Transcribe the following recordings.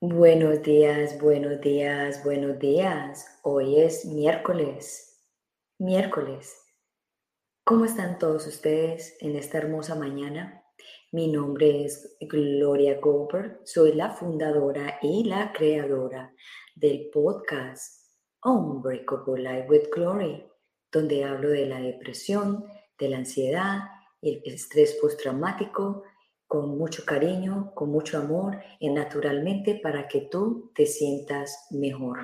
Buenos días, buenos días, buenos días. Hoy es miércoles. Miércoles. ¿Cómo están todos ustedes en esta hermosa mañana? Mi nombre es Gloria Goldberg. Soy la fundadora y la creadora del podcast Unbreakable Life with Glory, donde hablo de la depresión, de la ansiedad, el estrés postraumático con mucho cariño, con mucho amor y naturalmente para que tú te sientas mejor.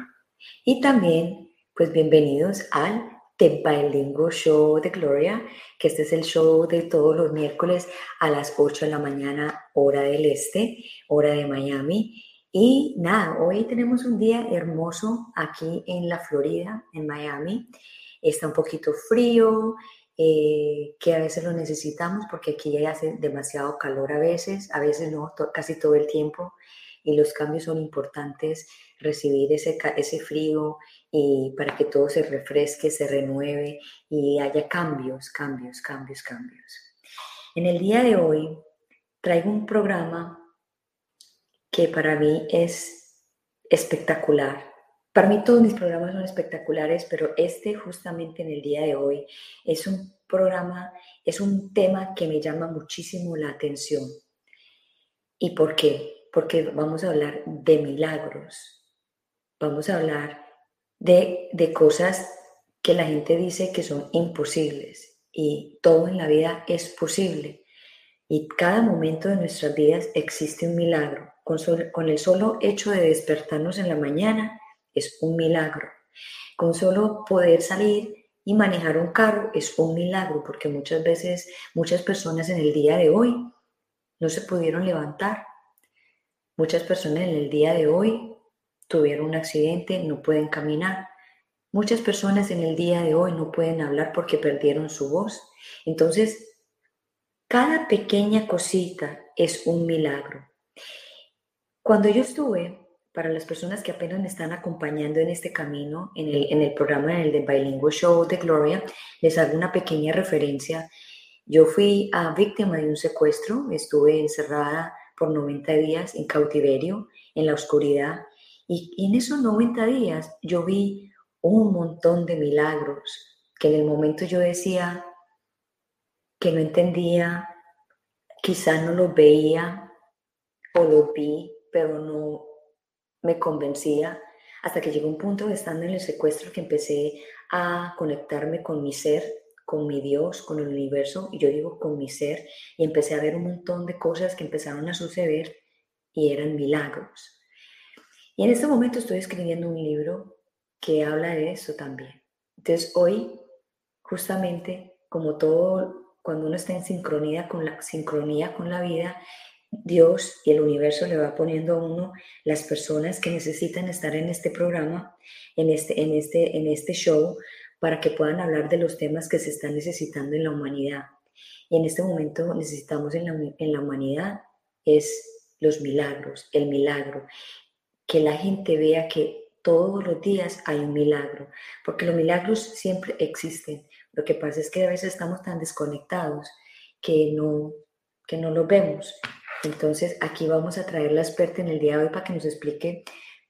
Y también, pues bienvenidos al The Bilingual Show de Gloria, que este es el show de todos los miércoles a las 8 de la mañana, hora del este, hora de Miami. Y nada, hoy tenemos un día hermoso aquí en la Florida, en Miami. Está un poquito frío, eh, que a veces lo necesitamos porque aquí ya hace demasiado calor a veces, a veces no, casi todo el tiempo, y los cambios son importantes, recibir ese, ese frío y para que todo se refresque, se renueve y haya cambios, cambios, cambios, cambios. En el día de hoy traigo un programa que para mí es espectacular para mí todos mis programas son espectaculares, pero este justamente en el día de hoy es un programa, es un tema que me llama muchísimo la atención. ¿Y por qué? Porque vamos a hablar de milagros, vamos a hablar de, de cosas que la gente dice que son imposibles y todo en la vida es posible. Y cada momento de nuestras vidas existe un milagro. Con, con el solo hecho de despertarnos en la mañana, es un milagro. Con solo poder salir y manejar un carro es un milagro, porque muchas veces muchas personas en el día de hoy no se pudieron levantar. Muchas personas en el día de hoy tuvieron un accidente, no pueden caminar. Muchas personas en el día de hoy no pueden hablar porque perdieron su voz. Entonces, cada pequeña cosita es un milagro. Cuando yo estuve para las personas que apenas me están acompañando en este camino, en el, en el programa del de Bilingual Show de Gloria, les hago una pequeña referencia. Yo fui a víctima de un secuestro, estuve encerrada por 90 días en cautiverio, en la oscuridad, y, y en esos 90 días yo vi un montón de milagros que en el momento yo decía que no entendía, quizás no los veía o los vi, pero no, me convencía hasta que llegó un punto estando en el secuestro que empecé a conectarme con mi ser, con mi Dios, con el universo, y yo digo con mi ser, y empecé a ver un montón de cosas que empezaron a suceder y eran milagros. Y en este momento estoy escribiendo un libro que habla de eso también. Entonces hoy, justamente, como todo, cuando uno está en sincronía con la, sincronía con la vida, Dios y el universo le va poniendo a uno las personas que necesitan estar en este programa, en este, en este, en este show, para que puedan hablar de los temas que se están necesitando en la humanidad. Y en este momento necesitamos en la, en la humanidad es los milagros, el milagro, que la gente vea que todos los días hay un milagro, porque los milagros siempre existen. Lo que pasa es que a veces estamos tan desconectados que no, que no los vemos. Entonces, aquí vamos a traer la experta en el día de hoy para que nos explique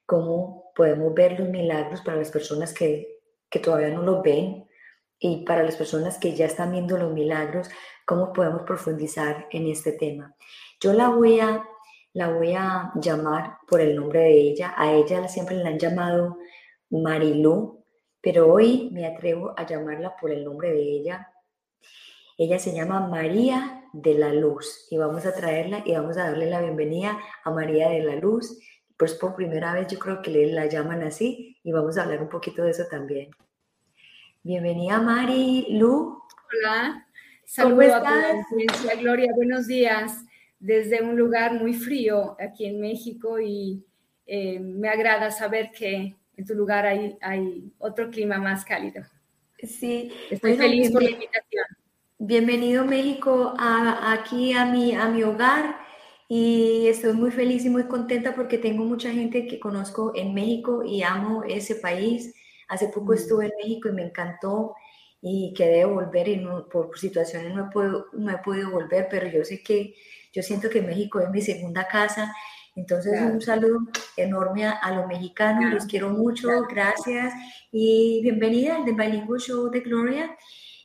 cómo podemos ver los milagros para las personas que, todavía no los ven y para las personas que ya están viendo los milagros, cómo podemos profundizar en este tema. Yo la voy a, la voy a llamar por el nombre de ella. A ella siempre la han llamado Marilú, pero hoy me atrevo a llamarla por el nombre de ella. Ella se llama María de la Luz y vamos a traerla y vamos a darle la bienvenida a María de la Luz. Pues por primera vez yo creo que le la llaman así y vamos a hablar un poquito de eso también. Bienvenida Mari, Lu. Hola, saludos a Gloria, buenos días desde un lugar muy frío aquí en México y eh, me agrada saber que en tu lugar hay, hay otro clima más cálido. Sí, estoy feliz por la invitación. Bienvenido México a, aquí a mi, a mi hogar y estoy muy feliz y muy contenta porque tengo mucha gente que conozco en México y amo ese país. Hace poco mm. estuve en México y me encantó y quedé volver y no, por situaciones no he, podido, no he podido volver, pero yo sé que yo siento que México es mi segunda casa. Entonces, un saludo enorme a, los mexicanos, los quiero mucho, gracias y bienvenida al The Bilingual Show de Gloria.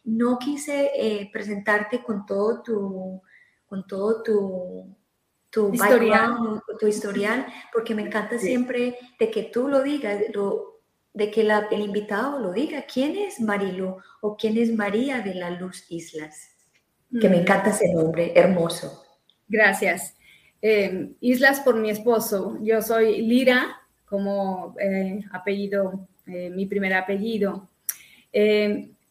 No quise eh, presentarte con todo tu, con todo tu, tu historial. tu historial, porque me encanta siempre de que tú lo digas, de que el invitado lo diga. ¿Quién es Marilu o quién es María de la Luz Islas? Que me mm. encanta ese nombre, hermoso. Gracias. Eh, Islas por mi esposo. Yo soy Lira, como eh, apellido, mi primer apellido.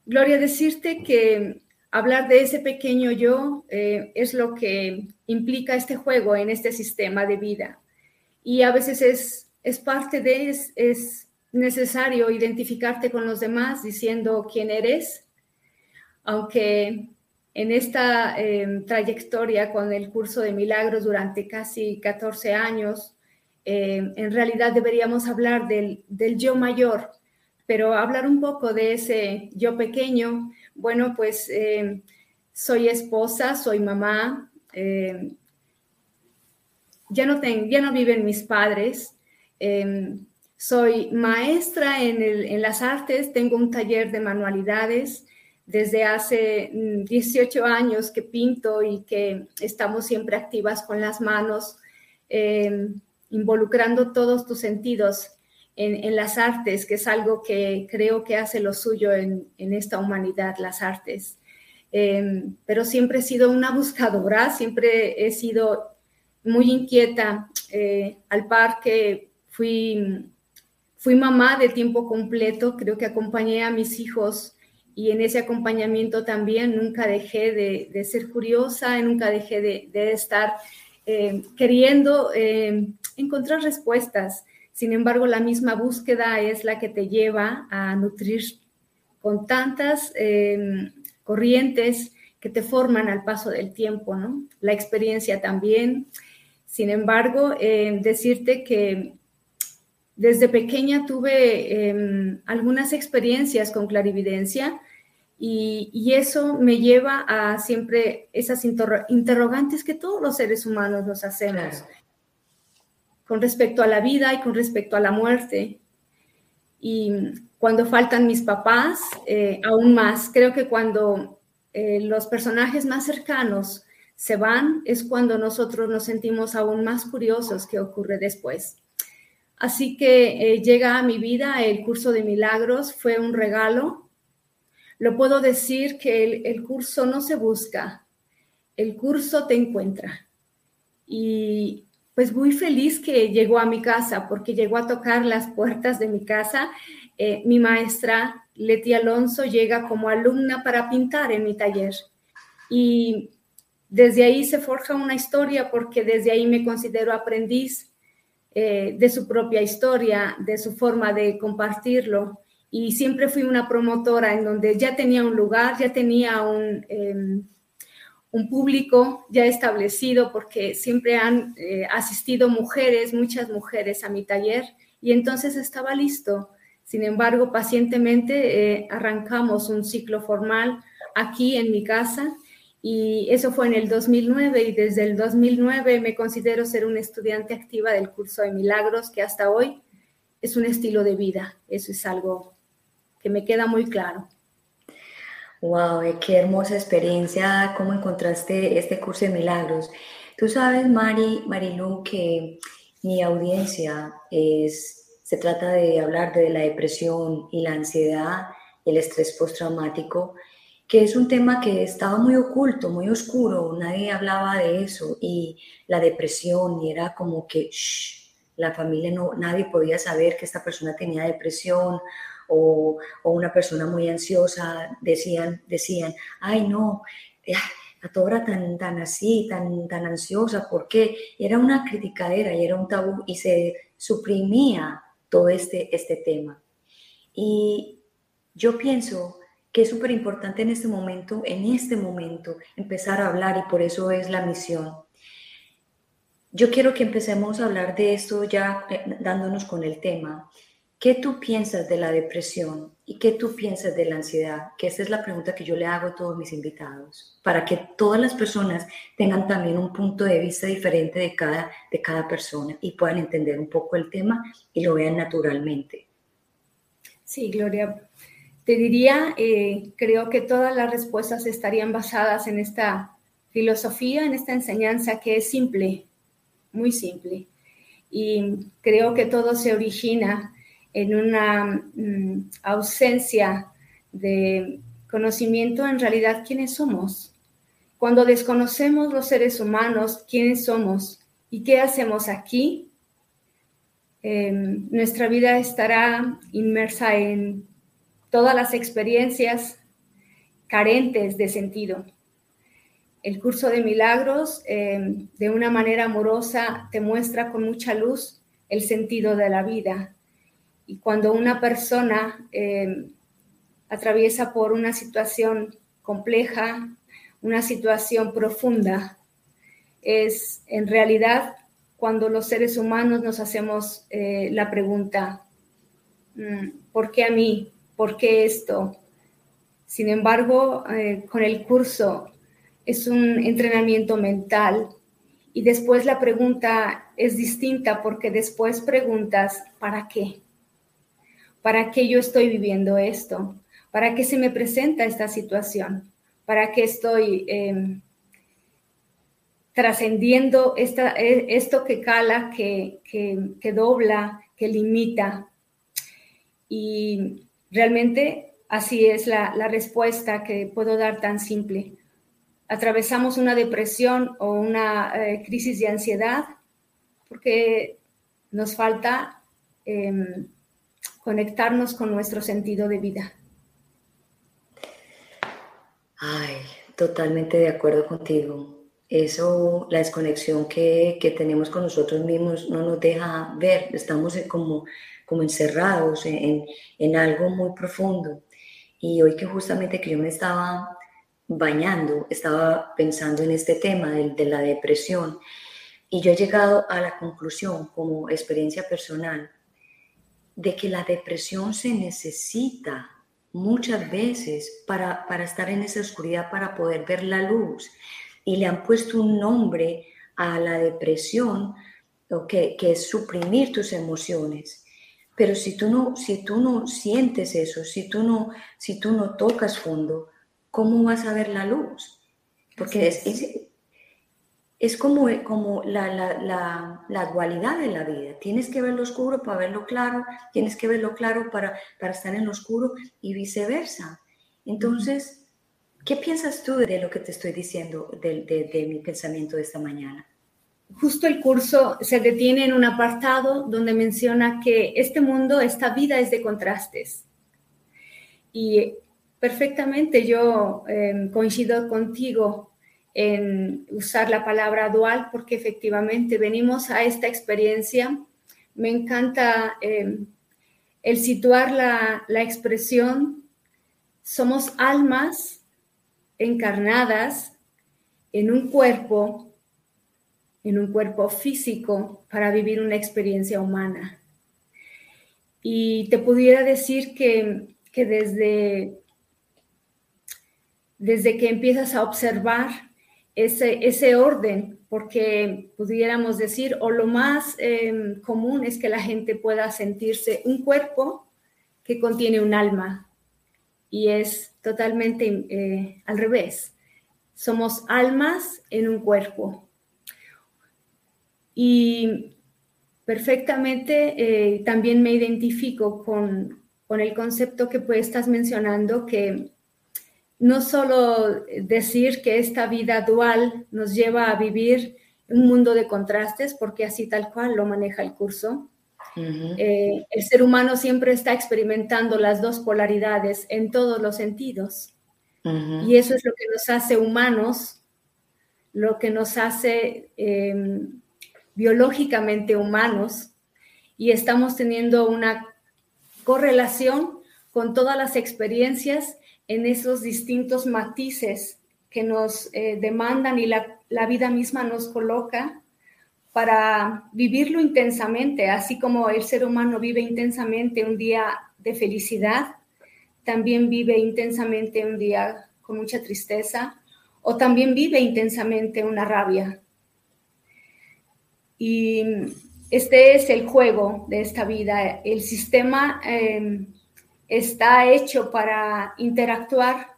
Gloria, decirte que hablar de ese pequeño yo es lo que implica este juego en este sistema de vida. Y a veces es, es parte de, es, es necesario identificarte con los demás diciendo quién eres, aunque en esta em, trayectoria con el curso de milagros durante casi 14 años, em, en realidad deberíamos hablar del, yo mayor, pero hablar un poco de ese yo pequeño, bueno, pues em, soy esposa, soy mamá, ya, no no viven mis padres, soy maestra en, en las artes, tengo un taller de manualidades, desde hace 18 mm, años que pinto y que estamos siempre activas con las manos, em, involucrando todos tus sentidos en, las artes, que es algo que creo que hace lo suyo en, esta humanidad, las artes. Em, pero siempre he sido una buscadora, siempre he sido muy inquieta. Eh, al par que fui, fui mamá de tiempo completo, creo que acompañé a mis hijos y en ese acompañamiento también nunca dejé de, ser curiosa, nunca dejé de, estar eh, queriendo eh, encontrar respuestas. Sin embargo, la misma búsqueda es la que te lleva a nutrir con tantas eh, corrientes que te forman al paso del tiempo, ¿no? La experiencia también. Sin embargo, decirte que desde pequeña tuve em, algunas experiencias con clarividencia y, eso me lleva a siempre esas interrogantes que todos los seres humanos nos hacemos con respecto a la vida y con respecto a la muerte. Y cuando faltan mis papás, eh, aún más, creo que cuando eh, los personajes más cercanos se van, es cuando nosotros nos sentimos aún más curiosos qué ocurre después. Así que eh, llega a mi vida el curso de milagros, fue un regalo. Lo puedo decir que el, curso no se busca, el curso te encuentra. Y pues muy feliz que llegó a mi casa, porque llegó a tocar las puertas de mi casa. Eh, mi maestra Leti Alonso llega como alumna para pintar en mi taller. Y desde ahí se forja una historia, porque desde ahí me considero aprendiz eh, de su propia historia, de su forma de compartirlo. Y siempre fui una promotora en donde ya tenía un lugar, ya tenía un, em, un público ya establecido, porque siempre han eh, asistido mujeres, muchas mujeres a mi taller, y entonces estaba listo. Sin embargo, pacientemente eh, arrancamos un ciclo formal aquí en mi casa y eso fue en el 2009 y desde el 2009 me considero ser una estudiante activa del curso de milagros que hasta hoy es un estilo de vida. Eso es algo que me queda muy claro. Wow, eh, qué hermosa experiencia, cómo encontraste este curso de milagros. Tú sabes, Mari, Marilu, que mi audiencia es, se trata de hablar de la depresión y la ansiedad, el estrés postraumático que es un tema que estaba muy oculto, muy oscuro, nadie hablaba de eso y la depresión y era como que la familia no, nadie podía saber que esta persona tenía depresión o, una persona muy ansiosa, decían, decían, ay no, a toda tan, tan así, tan, tan ansiosa, ¿por qué? era una criticadera y era un tabú y se suprimía todo este, este tema. Y yo pienso que es súper importante en este momento, en este momento, empezar a hablar y por eso es la misión. Yo quiero que empecemos a hablar de esto ya eh, dándonos con el tema, ¿qué tú piensas de la depresión y qué tú piensas de la ansiedad? Que esa es la pregunta que yo le hago a todos mis invitados, para que todas las personas tengan también un punto de vista diferente de cada, de cada persona y puedan entender un poco el tema y lo vean naturalmente. Sí, Gloria, te diría, eh, creo que todas las respuestas estarían basadas en esta filosofía, en esta enseñanza que es simple, muy simple. Y creo que todo se origina en una mm, ausencia de conocimiento en realidad quiénes somos. Cuando desconocemos los seres humanos, quiénes somos y qué hacemos aquí, Em, nuestra vida estará inmersa en todas las experiencias carentes de sentido. El curso de milagros, em, de una manera amorosa, te muestra con mucha luz el sentido de la vida. Y cuando una persona em, atraviesa por una situación compleja, una situación profunda, es en realidad cuando los seres humanos nos hacemos eh, la pregunta, mm, ¿por qué a mí? ¿Por qué esto? Sin embargo, eh, con el curso es un entrenamiento mental y después la pregunta es distinta porque después preguntas, ¿para qué? ¿Para qué yo estoy viviendo esto? ¿Para qué se me presenta esta situación? ¿Para qué estoy em, trascendiendo e, esto que cala, que, dobla, que limita. Y realmente así es la, respuesta que puedo dar tan simple. Atravesamos una depresión o una eh, crisis de ansiedad porque nos falta em, conectarnos con nuestro sentido de vida. Ay, totalmente de acuerdo contigo eso, la desconexión que, tenemos con nosotros mismos no nos deja ver, estamos como, como encerrados en, algo muy profundo. Y hoy que justamente que yo me estaba bañando, estaba pensando en este tema de, de la depresión y yo he llegado a la conclusión como experiencia personal de que la depresión se necesita muchas veces para, para estar en esa oscuridad, para poder ver la luz y le han puesto un nombre a la depresión, que, que es suprimir tus emociones. Pero si tú no, si tú no sientes eso, si tú no, si tú no tocas fondo, ¿cómo vas a ver la luz? Porque es, es, como, como la, la, la, dualidad de la vida. Tienes que ver lo oscuro para verlo claro, tienes que verlo claro para, para estar en lo oscuro y viceversa. Entonces, ¿Qué piensas tú de lo que te estoy diciendo, de, mi pensamiento de esta mañana? Justo el curso se detiene en un apartado donde menciona que este mundo, esta vida es de contrastes. Y perfectamente yo em, coincido contigo en usar la palabra dual porque efectivamente venimos a esta experiencia. Me encanta em, el situar la, la expresión, somos almas encarnadas en un cuerpo, en un cuerpo físico para vivir una experiencia humana. Y te pudiera decir que, desde, desde que empiezas a observar ese, ese orden, porque pudiéramos decir, o lo más em, común es que la gente pueda sentirse un cuerpo que contiene un alma, y es totalmente eh, al revés. Somos almas en un cuerpo. Y perfectamente eh, también me identifico con, el concepto que pues estás mencionando, que no solo decir que esta vida dual nos lleva a vivir un mundo de contrastes, porque así tal cual lo maneja el curso, eh, el ser humano siempre está experimentando las dos polaridades en todos los sentidos. Y eso es lo que nos hace humanos, lo que nos hace em, biológicamente humanos. Y estamos teniendo una correlación con todas las experiencias en esos distintos matices que nos eh, demandan y la, la vida misma nos coloca para vivirlo intensamente, así como el ser humano vive intensamente un día de felicidad, también vive intensamente un día con mucha tristeza o también vive intensamente una rabia. Y este es el juego de esta vida. El sistema em, está hecho para interactuar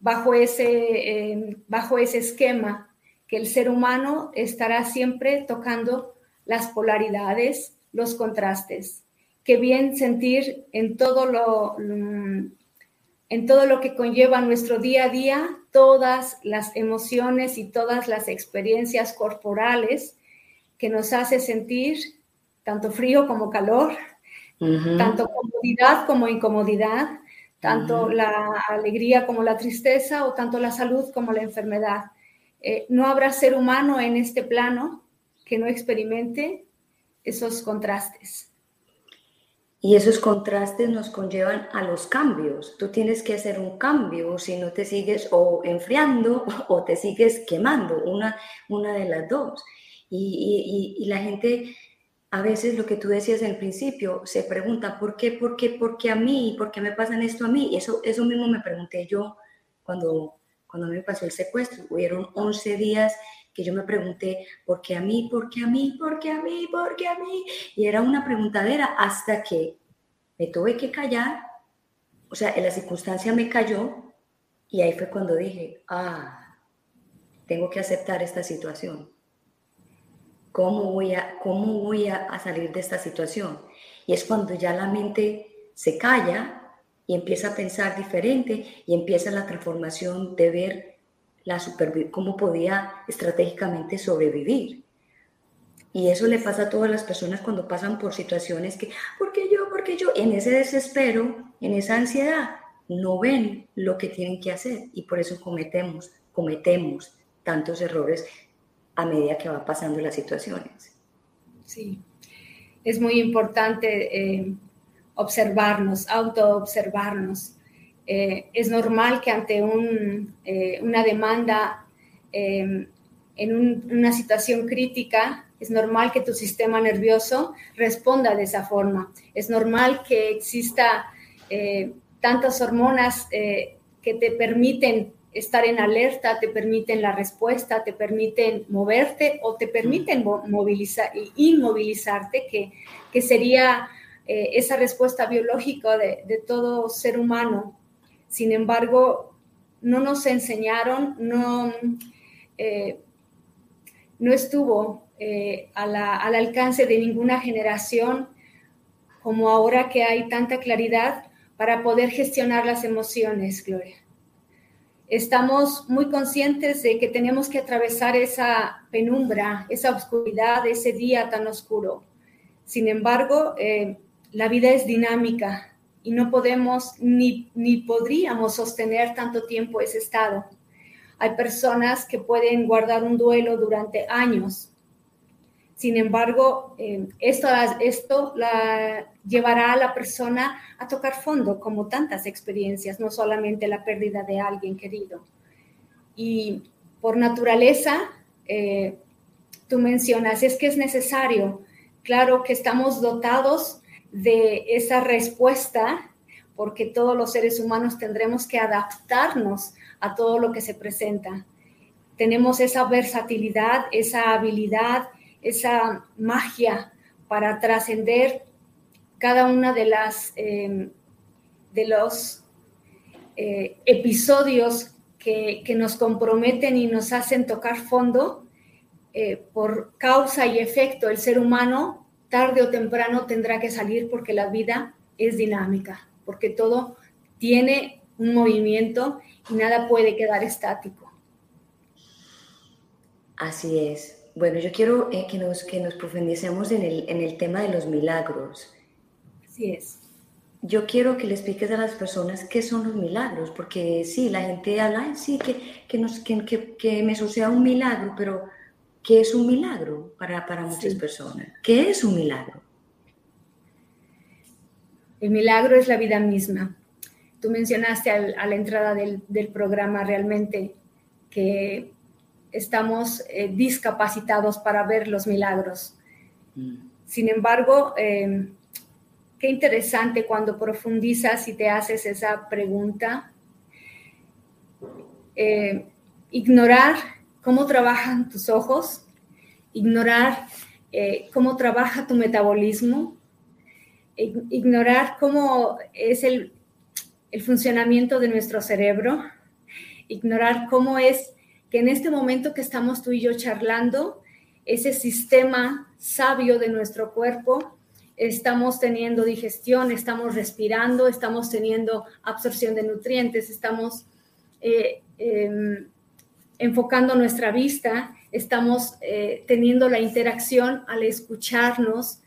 bajo ese, em, bajo ese esquema que el ser humano estará siempre tocando las polaridades, los contrastes. Qué bien sentir en todo lo, en todo lo que conlleva nuestro día a día, todas las emociones y todas las experiencias corporales que nos hace sentir tanto frío como calor, tanto comodidad como incomodidad, tanto la alegría como la tristeza o tanto la salud como la enfermedad. Eh, no habrá ser humano en este plano que no experimente esos contrastes. Y esos contrastes nos conllevan a los cambios. Tú tienes que hacer un cambio si no te sigues o enfriando o te sigues quemando, una, una de las dos. Y, y, la gente, a veces lo que tú decías el principio, se pregunta, ¿por qué, por qué, por qué a mí? ¿Por qué me pasan esto a mí? Y eso, eso mismo me pregunté yo cuando, cuando me pasó el secuestro. Hubieron 11 días que yo me pregunté, ¿por qué a mí? ¿Por qué a mí? ¿Por qué a mí? ¿Por qué a mí? Y era una preguntadera hasta que me tuve que callar, o sea, en la circunstancia me cayó y ahí fue cuando dije, ah, tengo que aceptar esta situación. ¿Cómo voy a, cómo voy a, salir de esta situación? Y es cuando ya la mente se calla y empieza a pensar diferente y empieza la transformación de ver la cómo podía estratégicamente sobrevivir. Y eso le pasa a todas las personas cuando pasan por situaciones que, ¿por qué yo? ¿Por qué yo? En ese desespero, en esa ansiedad, no ven lo que tienen que hacer y por eso cometemos, cometemos tantos errores a medida que van pasando las situaciones. Sí, es muy importante eh, observarnos, auto-observarnos eh, es normal que ante eh, una demanda em, en una situación crítica, es normal que tu sistema nervioso responda de esa forma. Es normal que exista eh, tantas hormonas que te permiten estar en alerta, te permiten la respuesta, te permiten moverte o te permiten movilizar, inmovilizarte, que, que sería esa respuesta biológica de, de, todo ser humano sin embargo, no nos enseñaron, no, eh, no estuvo eh, al alcance de ninguna generación como ahora que hay tanta claridad para poder gestionar las emociones, Gloria. Estamos muy conscientes de que tenemos que atravesar esa penumbra, esa oscuridad, ese día tan oscuro. Sin embargo, eh, la vida es dinámica, y no podemos ni, ni podríamos sostener tanto tiempo ese estado. Hay personas que pueden guardar un duelo durante años. Sin embargo, eh, esto, esto la llevará a la persona a tocar fondo, como tantas experiencias, no solamente la pérdida de alguien querido. Y por naturaleza, eh, tú mencionas, es que es necesario. Claro que estamos dotados de esa respuesta, porque todos los seres humanos tendremos que adaptarnos a todo lo que se presenta. Tenemos esa versatilidad, esa habilidad, esa magia para trascender cada una de las em, de los eh, episodios que, nos comprometen y nos hacen tocar fondo eh, por causa y efecto. El ser humano tarde o temprano tendrá que salir porque la vida es dinámica, porque todo tiene un movimiento y nada puede quedar estático. Así es. Bueno, yo quiero eh, que, nos, que nos profundicemos en el, en el tema de los milagros. Así es. Yo quiero que le expliques a las personas qué son los milagros, porque sí, la gente habla, sí, que, que, nos, que, que me suceda un milagro, pero ¿Qué es un milagro para, para muchas personas? ¿Qué es un milagro? El milagro es la vida misma. Tú mencionaste a la entrada del, programa realmente que estamos eh, discapacitados para ver los milagros. Mm. Sin embargo, em, qué interesante cuando profundizas y te haces esa pregunta. Eh, ignorar cómo trabajan tus ojos, ignorar eh, cómo trabaja tu metabolismo, ignorar cómo es el, el funcionamiento de nuestro cerebro, ignorar cómo es que en este momento que estamos tú y yo charlando, ese sistema sabio de nuestro cuerpo, estamos teniendo digestión, estamos respirando, estamos teniendo absorción de nutrientes, estamos eh, em, enfocando nuestra vista, estamos eh, teniendo la interacción al escucharnos,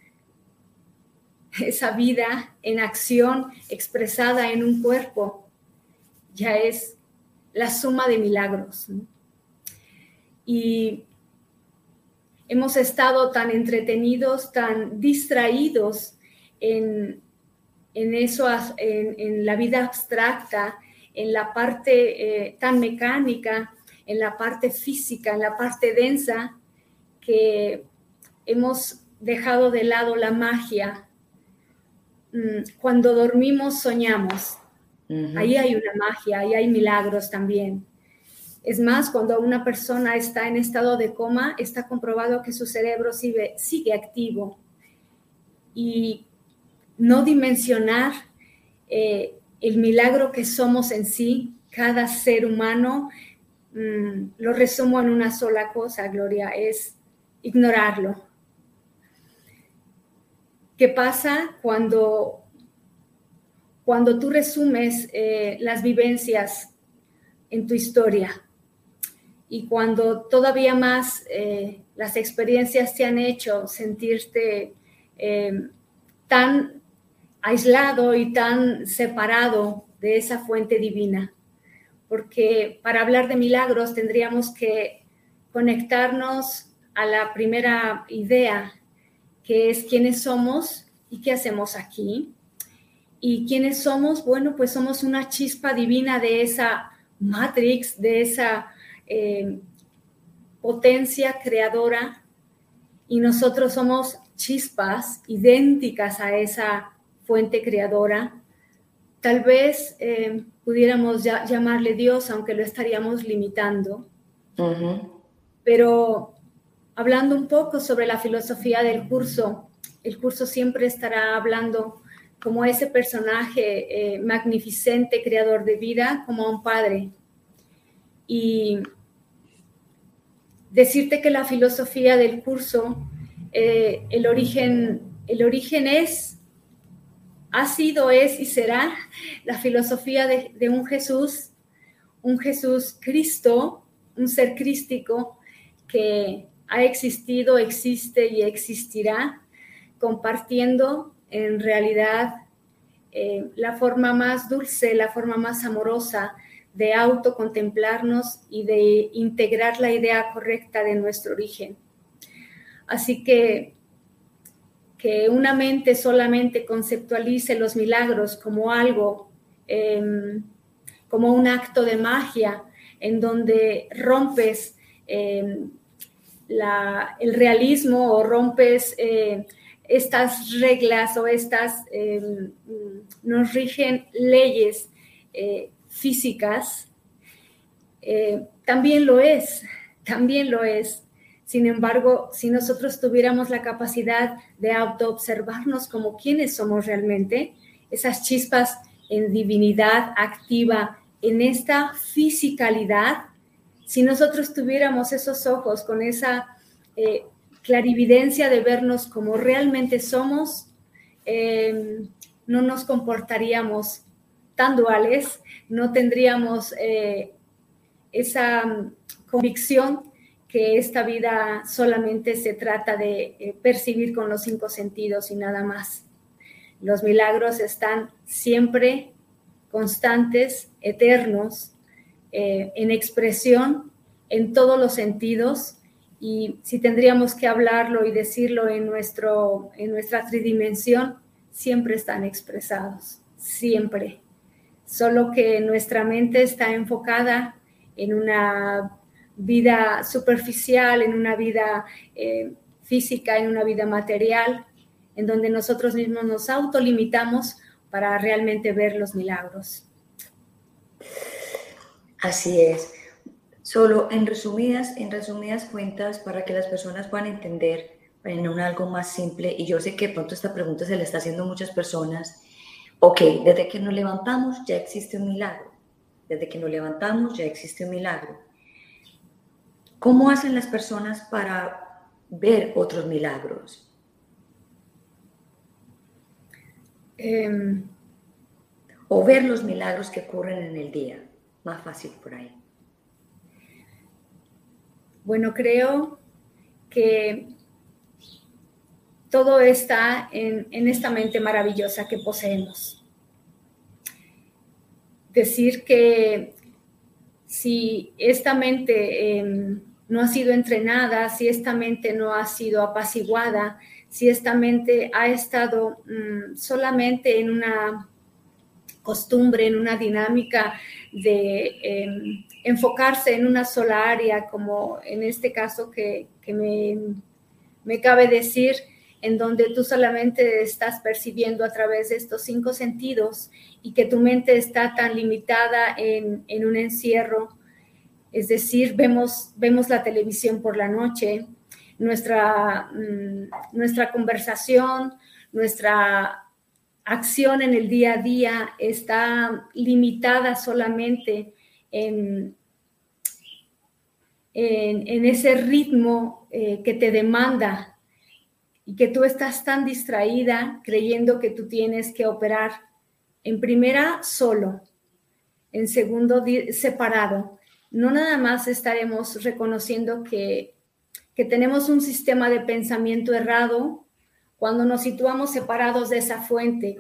esa vida en acción expresada en un cuerpo, ya es la suma de milagros. Y hemos estado tan entretenidos, tan distraídos en, eso, en, la vida abstracta, en la parte eh, tan mecánica, en la parte física, en la parte densa, que hemos dejado de lado la magia. Mm, cuando dormimos soñamos. Ahí hay una magia, ahí hay milagros también. Es más, cuando una persona está en estado de coma, está comprobado que su cerebro sigue, activo. Y no dimensionar eh, el milagro que somos en sí, cada ser humano, mm, lo resumo en una sola cosa, Gloria, es ignorarlo. ¿Qué pasa cuando, cuando tú resumes eh, las vivencias en tu historia? Y cuando todavía más eh, las experiencias te han hecho sentirte eh, tan aislado y tan separado de esa fuente divina. Porque para hablar de milagros tendríamos que conectarnos a la primera idea, que es quiénes somos y qué hacemos aquí. Y quiénes somos, bueno, pues somos una chispa divina de esa matrix, de esa eh, potencia creadora y nosotros somos chispas idénticas a esa fuente creadora. Tal vez eh, pudiéramos llamarle Dios, aunque lo estaríamos limitando. Pero hablando un poco sobre la filosofía del curso, el curso siempre estará hablando como ese personaje eh, magnificente, creador de vida, como un padre. Y decirte que la filosofía del curso, eh, el, origen, el origen es, ha sido, es y será la filosofía de, un Jesús, un Jesús Cristo, un ser crístico que ha existido, existe y existirá, compartiendo en realidad eh, la forma más dulce, la forma más amorosa de autocontemplarnos y de integrar la idea correcta de nuestro origen. Así que que una mente solamente conceptualice los milagros como algo, em, como un acto de magia, en donde rompes em, el realismo o rompes eh, estas reglas o estas, em, nos rigen leyes eh, físicas, eh, también lo es, también lo es. Sin embargo, si nosotros tuviéramos la capacidad de autoobservarnos como quienes somos realmente, esas chispas en divinidad activa, en esta fisicalidad, si nosotros tuviéramos esos ojos con esa eh, clarividencia de vernos como realmente somos, eh, no nos comportaríamos tan duales, no tendríamos eh, esa mm, convicción que esta vida solamente se trata de eh, percibir con los cinco sentidos y nada más. Los milagros están siempre constantes, eternos, eh, en expresión en todos los sentidos y si tendríamos que hablarlo y decirlo en, nuestro, en nuestra tridimensión, siempre están expresados, siempre solo que nuestra mente está enfocada en una vida superficial, en una vida eh, física, en una vida material, en donde nosotros mismos nos autolimitamos para realmente ver los milagros. Así es. Solo en resumidas, en resumidas cuentas, para que las personas puedan entender en un algo más simple, y yo sé que pronto esta pregunta se le está haciendo a muchas personas, ok, desde que nos levantamos ya existe un milagro, desde que nos levantamos ya existe un milagro. ¿Cómo hacen las personas para ver otros milagros? Em, o ver los milagros que ocurren en el día. Más fácil por ahí. Bueno, creo que todo está en, esta mente maravillosa que poseemos. Decir que si esta mente em, no ha sido entrenada, si esta mente no ha sido apaciguada, si esta mente ha estado mm, solamente en una costumbre, en una dinámica de em, enfocarse en una sola área, como en este caso que, me, me, cabe decir, en donde tú solamente estás percibiendo a través de estos cinco sentidos y que tu mente está tan limitada en, en un encierro. Es decir, vemos, vemos la televisión por la noche, nuestra, mm, nuestra conversación, nuestra acción en el día a día está limitada solamente en, en, ese ritmo eh, que te demanda y que tú estás tan distraída creyendo que tú tienes que operar en primera solo, en segundo separado. No nada más estaremos reconociendo que que tenemos un sistema de pensamiento errado cuando nos situamos separados de esa fuente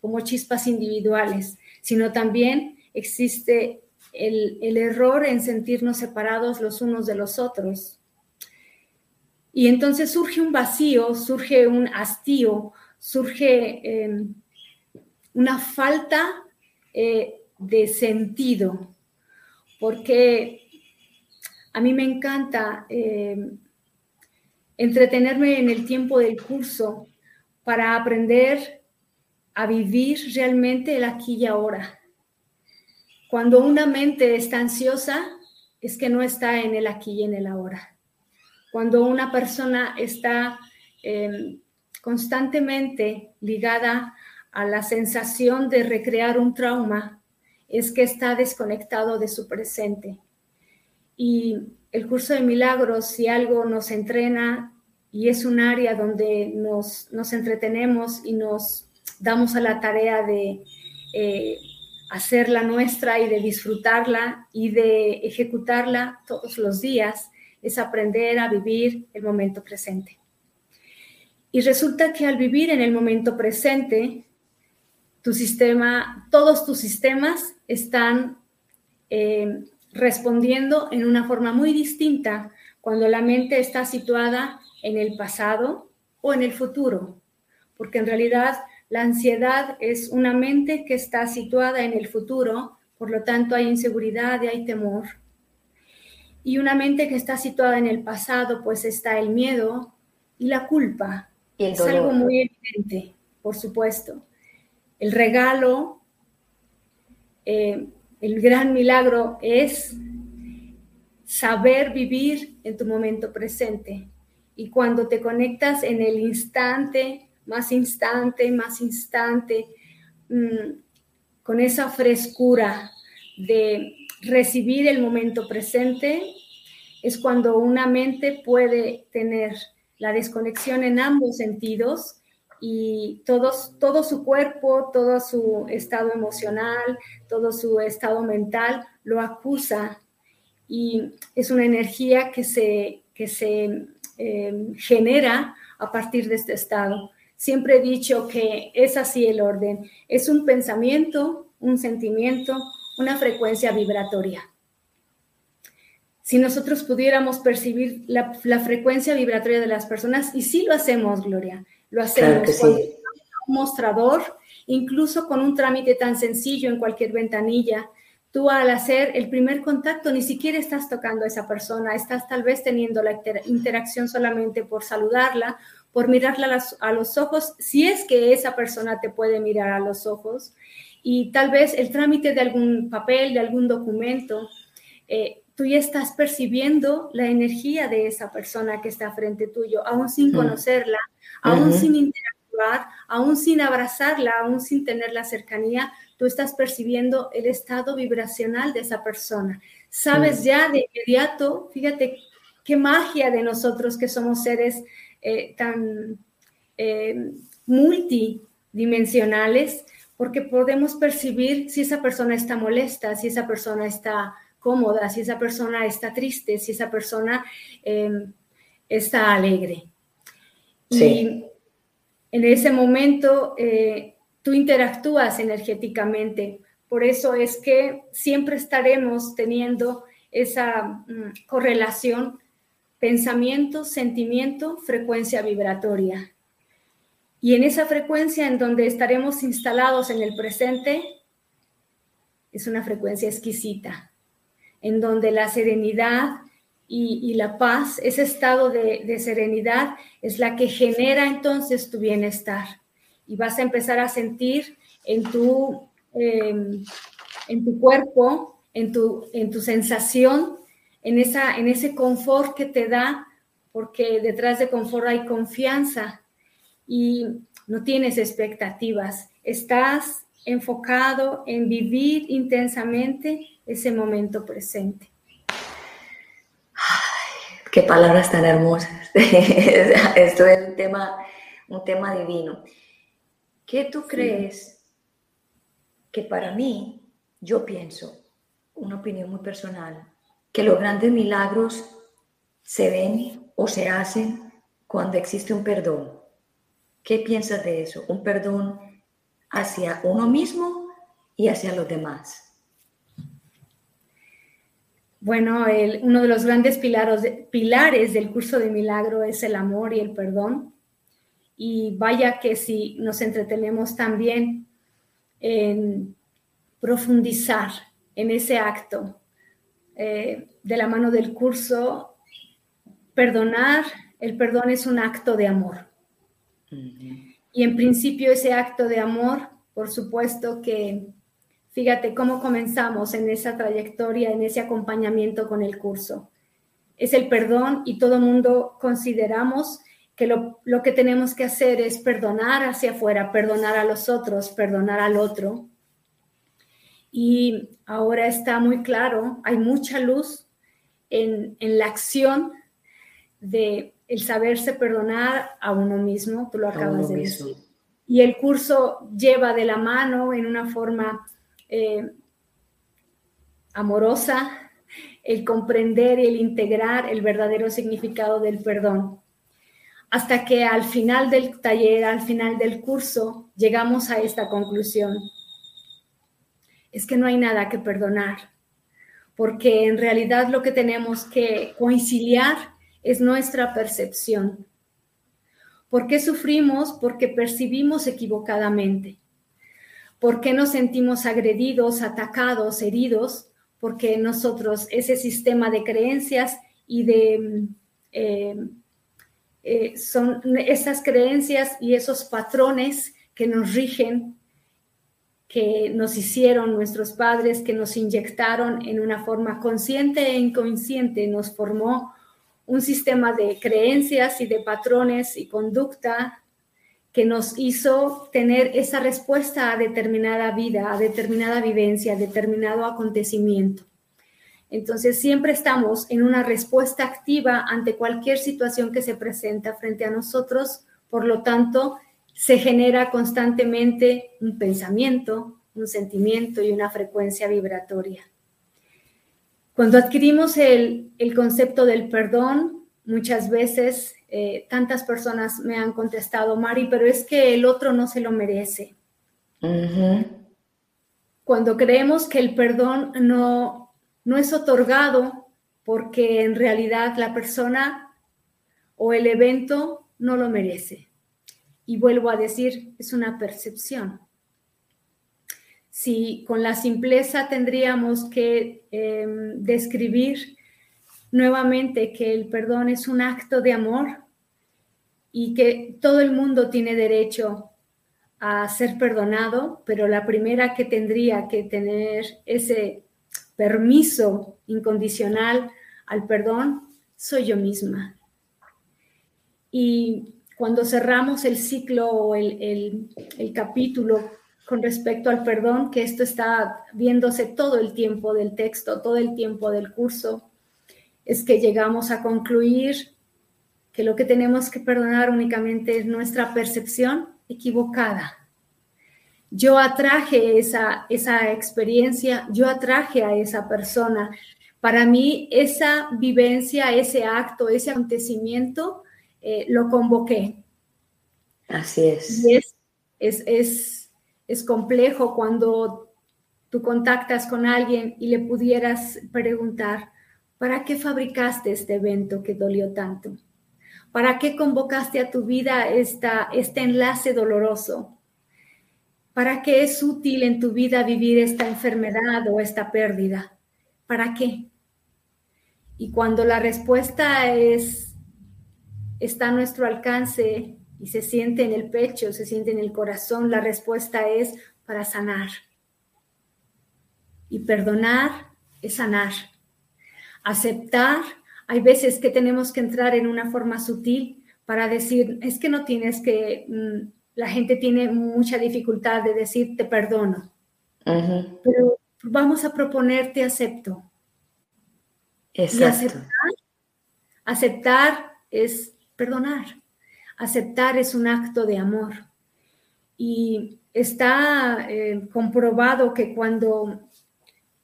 como chispas individuales, sino también existe el, error en sentirnos separados los unos de los otros. Y entonces surge un vacío, surge un hastío, surge em, una falta eh, de sentido, porque a mí me encanta eh, entretenerme en el tiempo del curso para aprender a vivir realmente el aquí y ahora. Cuando una mente está ansiosa, es que no está en el aquí y en el ahora. Cuando una persona está em, constantemente ligada a la sensación de recrear un trauma, es que está desconectado de su presente. Y el curso de milagros, si algo nos entrena y es un área donde nos, entretenemos y nos damos a la tarea de eh, hacerla nuestra y de disfrutarla y de ejecutarla todos los días, es aprender a vivir el momento presente. Y resulta que al vivir en el momento presente, tu sistema, todos tus sistemas están eh, respondiendo en una forma muy distinta cuando la mente está situada en el pasado o en el futuro, porque en realidad la ansiedad es una mente que está situada en el futuro, por lo tanto hay inseguridad y hay temor. Y una mente que está situada en el pasado, pues está el miedo y la culpa. es algo muy evidente, por supuesto. El regalo eh, el gran milagro es saber vivir en tu momento presente. Y cuando te conectas en el instante, más instante, más instante, mm, con esa frescura de recibir el momento presente, es cuando una mente puede tener la desconexión en ambos sentidos y todos, todo su cuerpo, todo su estado emocional, todo su estado mental lo acusa y es una energía que se, que se em, genera a partir de este estado. Siempre he dicho que es así el orden, es un pensamiento, un sentimiento, una frecuencia vibratoria. Si nosotros pudiéramos percibir la, la frecuencia vibratoria de las personas, y sí lo hacemos, Gloria, lo hacemos con un mostrador, incluso con un trámite tan sencillo en cualquier ventanilla. Tú al hacer el primer contacto ni siquiera estás tocando a esa persona, estás tal vez teniendo la interacción solamente por saludarla, por mirarla a los ojos, si es que esa persona te puede mirar a los ojos, y tal vez el trámite de algún papel, de algún documento, eh, tú ya estás percibiendo la energía de esa persona que está frente tuyo, aún sin conocerla, aún sin interactuar, aún sin abrazarla, aún sin tener la cercanía, tú estás percibiendo el estado vibracional de esa persona. Sabes ya de inmediato, fíjate qué magia de nosotros que somos seres eh, tan eh, multidimensionales, porque podemos percibir si esa persona está molesta, si esa persona está cómoda, si esa persona está triste, si esa persona em, está alegre. Sí. Y en ese momento eh, tú interactúas energéticamente. Por eso es que siempre estaremos teniendo esa mm, correlación pensamiento, sentimiento, frecuencia vibratoria. Y en esa frecuencia en donde estaremos instalados en el presente, es una frecuencia exquisita, en donde la serenidad y, la paz, ese estado de serenidad es la que genera entonces tu bienestar. Y vas a empezar a sentir en tu, em, en tu cuerpo, en tu, en tu sensación, en, esa, en ese confort que te da, porque detrás de confort hay confianza y no tienes expectativas. Estás enfocado en vivir intensamente ese momento presente. qué palabras tan hermosas. Esto es un tema, un tema divino. ¿Qué tú crees que para mí, yo pienso, una opinión muy personal, que los grandes milagros se ven o se hacen cuando existe un perdón? ¿Qué piensas de eso? Un perdón hacia uno mismo y hacia los demás. Bueno, uno de los grandes pilares del curso de milagro es el amor y el perdón. Y vaya que si nos entretenemos también en profundizar en ese acto eh, de la mano del curso, perdonar, el perdón es un acto de amor. Y en principio ese acto de amor, por supuesto que, fíjate cómo comenzamos en esa trayectoria, en ese acompañamiento con el curso. Es el perdón y todo mundo consideramos que lo, que tenemos que hacer es perdonar hacia afuera, perdonar a los otros, perdonar al otro. Y ahora está muy claro, hay mucha luz en, la acción de el saberse perdonar a uno mismo, tú lo acabas de decir. Y el curso lleva de la mano en una forma eh, amorosa el comprender y el integrar el verdadero significado del perdón hasta que al final del taller, al final del curso, llegamos a esta conclusión. Es que no hay nada que perdonar, porque en realidad lo que tenemos que conciliar es nuestra percepción. ¿Por qué sufrimos? Porque percibimos equivocadamente. ¿Por qué nos sentimos agredidos, atacados, heridos? Porque nosotros ese sistema de creencias y de eh, eh, son esas creencias y esos patrones que nos rigen, que nos hicieron nuestros padres, que nos inyectaron en una forma consciente e inconsciente, nos formó un sistema de creencias y de patrones y conducta que nos hizo tener esa respuesta a determinada vida, a determinada vivencia, a determinado acontecimiento. Entonces, siempre estamos en una respuesta activa ante cualquier situación que se presenta frente a nosotros, por lo tanto, se genera constantemente un pensamiento, un sentimiento y una frecuencia vibratoria. Cuando adquirimos el, concepto del perdón, muchas veces eh, tantas personas me han contestado, Mari, pero es que el otro no se lo merece. Cuando creemos que el perdón no, no es otorgado porque en realidad la persona o el evento no lo merece. Y vuelvo a decir, es una percepción. Si con la simpleza tendríamos que em, describir nuevamente que el perdón es un acto de amor y que todo el mundo tiene derecho a ser perdonado, pero la primera que tendría que tener ese permiso incondicional al perdón soy yo misma. Y cuando cerramos el ciclo o el, el capítulo con respecto al perdón, que esto está viéndose todo el tiempo del texto, todo el tiempo del curso, es que llegamos a concluir que lo que tenemos que perdonar únicamente es nuestra percepción equivocada. Yo atraje esa, esa experiencia, yo atraje a esa persona. Para mí, esa vivencia, ese acto, ese acontecimiento, eh, lo convoqué. Así es. es, es, es, es complejo cuando tú contactas con alguien y le pudieras preguntar, ¿para qué fabricaste este evento que dolió tanto? ¿Para qué convocaste a tu vida esta, este enlace doloroso? ¿Para qué es útil en tu vida vivir esta enfermedad o esta pérdida? ¿Para qué? Y cuando la respuesta es está a nuestro alcance y se siente en el pecho, se siente en el corazón, la respuesta es para sanar. Y perdonar es sanar. Aceptar hay veces que tenemos que entrar en una forma sutil para decir, es que no tienes que, mm, la gente tiene mucha dificultad de decir, te perdono. Pero vamos a proponerte acepto. Exacto. aceptar, es perdonar. Aceptar es un acto de amor. Y está eh, comprobado que cuando,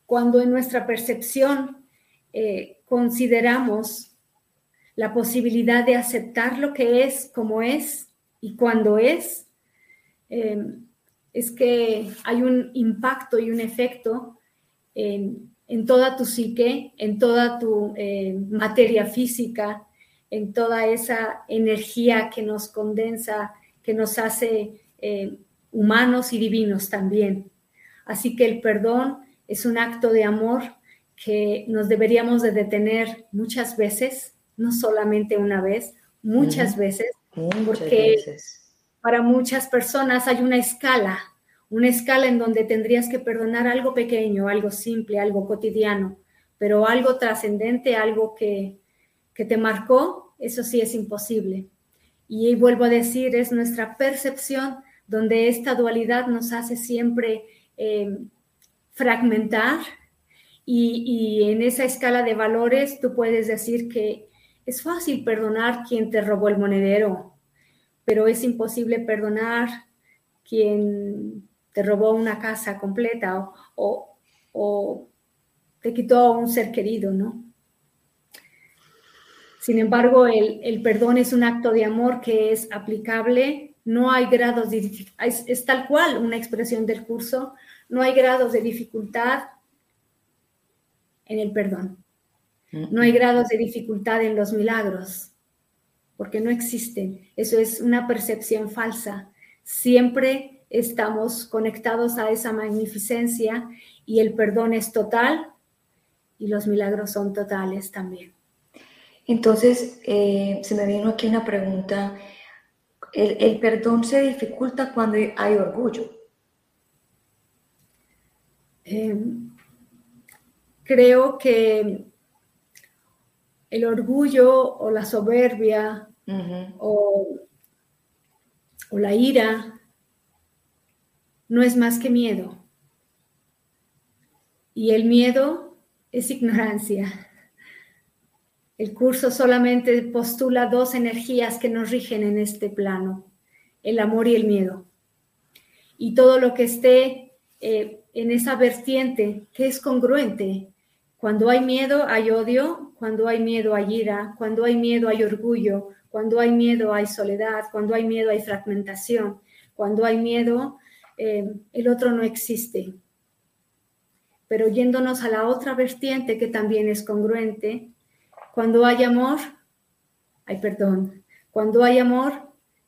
cuando en nuestra percepción eh, consideramos la posibilidad de aceptar lo que es como es y cuando es, em, es que hay un impacto y un efecto en, toda tu psique, en toda tu eh, materia física, en toda esa energía que nos condensa, que nos hace eh, humanos y divinos también. Así que el perdón es un acto de amor que nos deberíamos de detener muchas veces, no solamente una vez, muchas veces, porque para muchas personas hay una escala, una escala en donde tendrías que perdonar algo pequeño, algo simple, algo cotidiano, pero algo trascendente, algo que, que te marcó, eso sí es imposible. Y vuelvo a decir, es nuestra percepción donde esta dualidad nos hace siempre eh, fragmentar y, en esa escala de valores tú puedes decir que es fácil perdonar quien te robó el monedero, pero es imposible perdonar quien te robó una casa completa o, o, te quitó un ser querido, ¿no? Sin embargo, el, el, perdón es un acto de amor que es aplicable, no hay grados de es, es tal cual una expresión del curso, no hay grados de dificultad, en el perdón. No hay grados de dificultad en los milagros, porque no existen. Eso es una percepción falsa. Siempre estamos conectados a esa magnificencia y el perdón es total y los milagros son totales también. Entonces, eh, se me vino aquí una pregunta. ¿El, perdón se dificulta cuando hay orgullo? Em, creo que el orgullo o la soberbia o, la ira no es más que miedo. Y el miedo es ignorancia. El curso solamente postula dos energías que nos rigen en este plano, el amor y el miedo. Y todo lo que esté eh, en esa vertiente que es congruente. Cuando hay miedo hay odio, cuando hay miedo hay ira, cuando hay miedo hay orgullo, cuando hay miedo hay soledad, cuando hay miedo hay fragmentación, cuando hay miedo eh, el otro no existe. Pero yéndonos a la otra vertiente que también es congruente, cuando hay amor, hay perdón. Cuando hay amor,